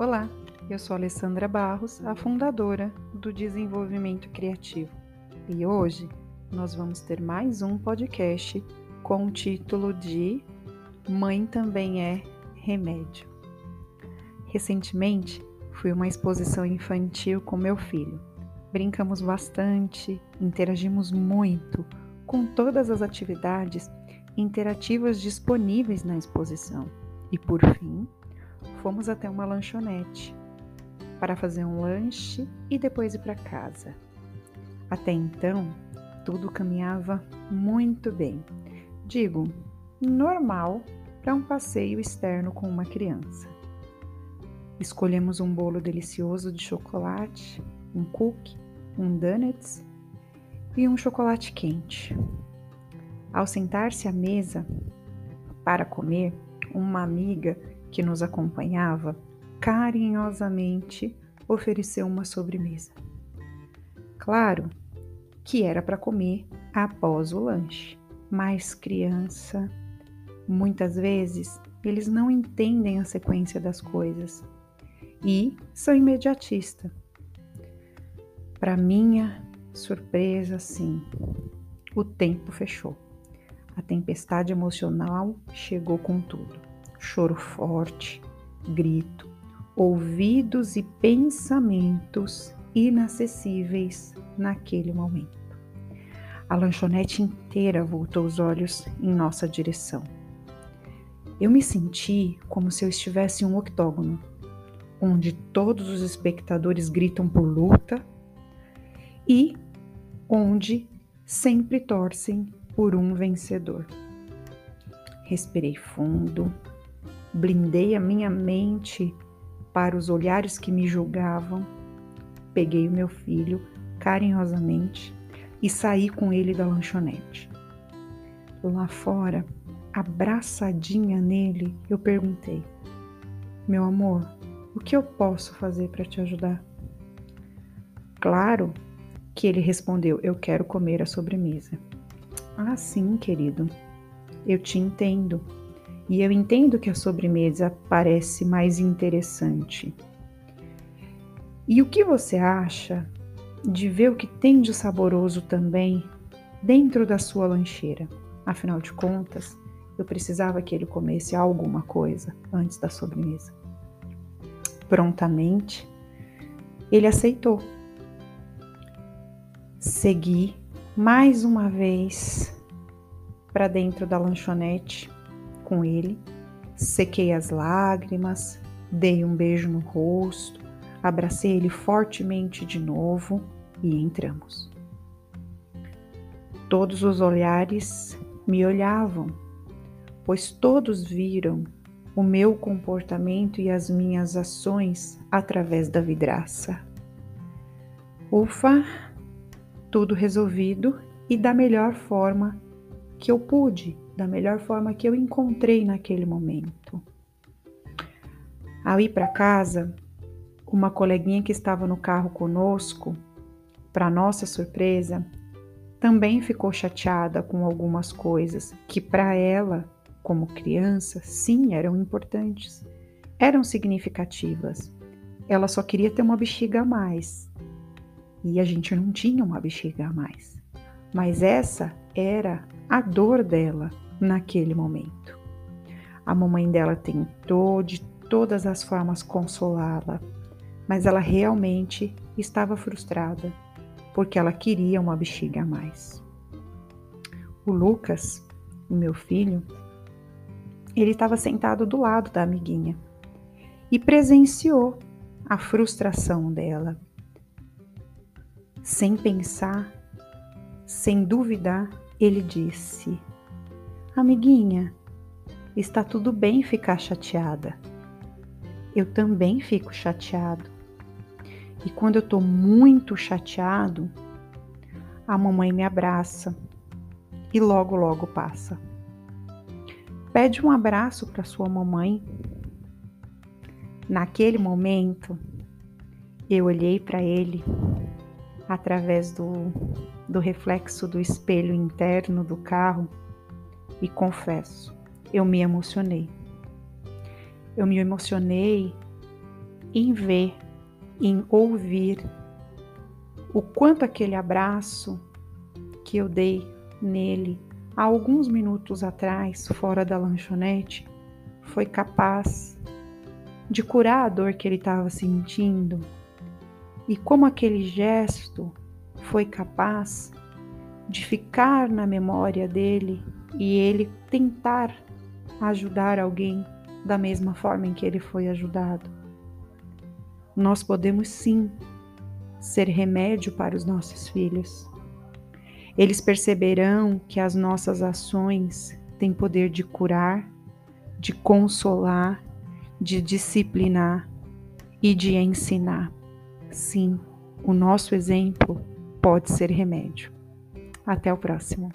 Olá, eu sou Alessandra Barros, a fundadora do Desenvolvimento Criativo. E hoje nós vamos ter mais um podcast com o título de Mãe também é remédio. Recentemente fui uma exposição infantil com meu filho. Brincamos bastante, interagimos muito com todas as atividades interativas disponíveis na exposição. E por fim, fomos até uma lanchonete para fazer um lanche e depois ir para casa. Até então, tudo caminhava muito bem. Digo, normal para um passeio externo com uma criança. Escolhemos um bolo delicioso de chocolate, um cookie, um donuts e um chocolate quente. Ao sentar-se à mesa para comer, uma amiga que nos acompanhava carinhosamente ofereceu uma sobremesa. Claro que era para comer após o lanche, mas criança, muitas vezes, eles não entendem a sequência das coisas e são imediatistas. Para minha surpresa, sim, o tempo fechou. A tempestade emocional chegou com tudo. Choro forte, grito, ouvidos e pensamentos inacessíveis naquele momento. A lanchonete inteira voltou os olhos em nossa direção. Eu me senti como se eu estivesse em um octógono, onde todos os espectadores gritam por luta e onde sempre torcem por um vencedor. Respirei fundo, blindei a minha mente para os olhares que me julgavam, peguei o meu filho carinhosamente e saí com ele da lanchonete. Lá fora, abraçadinha nele, eu perguntei: Meu amor, o que eu posso fazer para te ajudar? Claro que ele respondeu: Eu quero comer a sobremesa. Ah, sim, querido, eu te entendo. E eu entendo que a sobremesa parece mais interessante. E o que você acha de ver o que tem de saboroso também dentro da sua lancheira? Afinal de contas, eu precisava que ele comesse alguma coisa antes da sobremesa. Prontamente, ele aceitou. Segui mais uma vez para dentro da lanchonete com ele, sequei as lágrimas, dei um beijo no rosto, abracei ele fortemente de novo e entramos. Todos os olhares me olhavam, pois todos viram o meu comportamento e as minhas ações através da vidraça. Ufa, tudo resolvido e da melhor forma que eu pude, da melhor forma que eu encontrei naquele momento. Ao ir para casa, uma coleguinha que estava no carro conosco, para nossa surpresa, também ficou chateada com algumas coisas que para ela, como criança, sim, eram importantes, eram significativas. Ela só queria ter uma bexiga a mais. E a gente não tinha uma bexiga a mais. Mas essa era a dor dela naquele momento. A mamãe dela tentou de todas as formas consolá-la, mas ela realmente estava frustrada porque ela queria uma bexiga a mais. O Lucas, o meu filho, ele estava sentado do lado da amiguinha e presenciou a frustração dela. Sem pensar, sem duvidar, ele disse: Amiguinha, está tudo bem ficar chateada. Eu também fico chateado. E quando eu estou muito chateado, a mamãe me abraça e logo, logo passa. Pede um abraço para sua mamãe. Naquele momento, eu olhei para ele através do, do reflexo do espelho interno do carro e confesso, eu me emocionei. Eu me emocionei em ver, em ouvir o quanto aquele abraço que eu dei nele há alguns minutos atrás, fora da lanchonete, foi capaz de curar a dor que ele estava sentindo e como aquele gesto foi capaz de ficar na memória dele e ele tentar ajudar alguém da mesma forma em que ele foi ajudado. Nós podemos sim ser remédio para os nossos filhos. Eles perceberão que as nossas ações têm poder de curar, de consolar, de disciplinar e de ensinar. Sim, o nosso exemplo pode ser remédio. Até o próximo.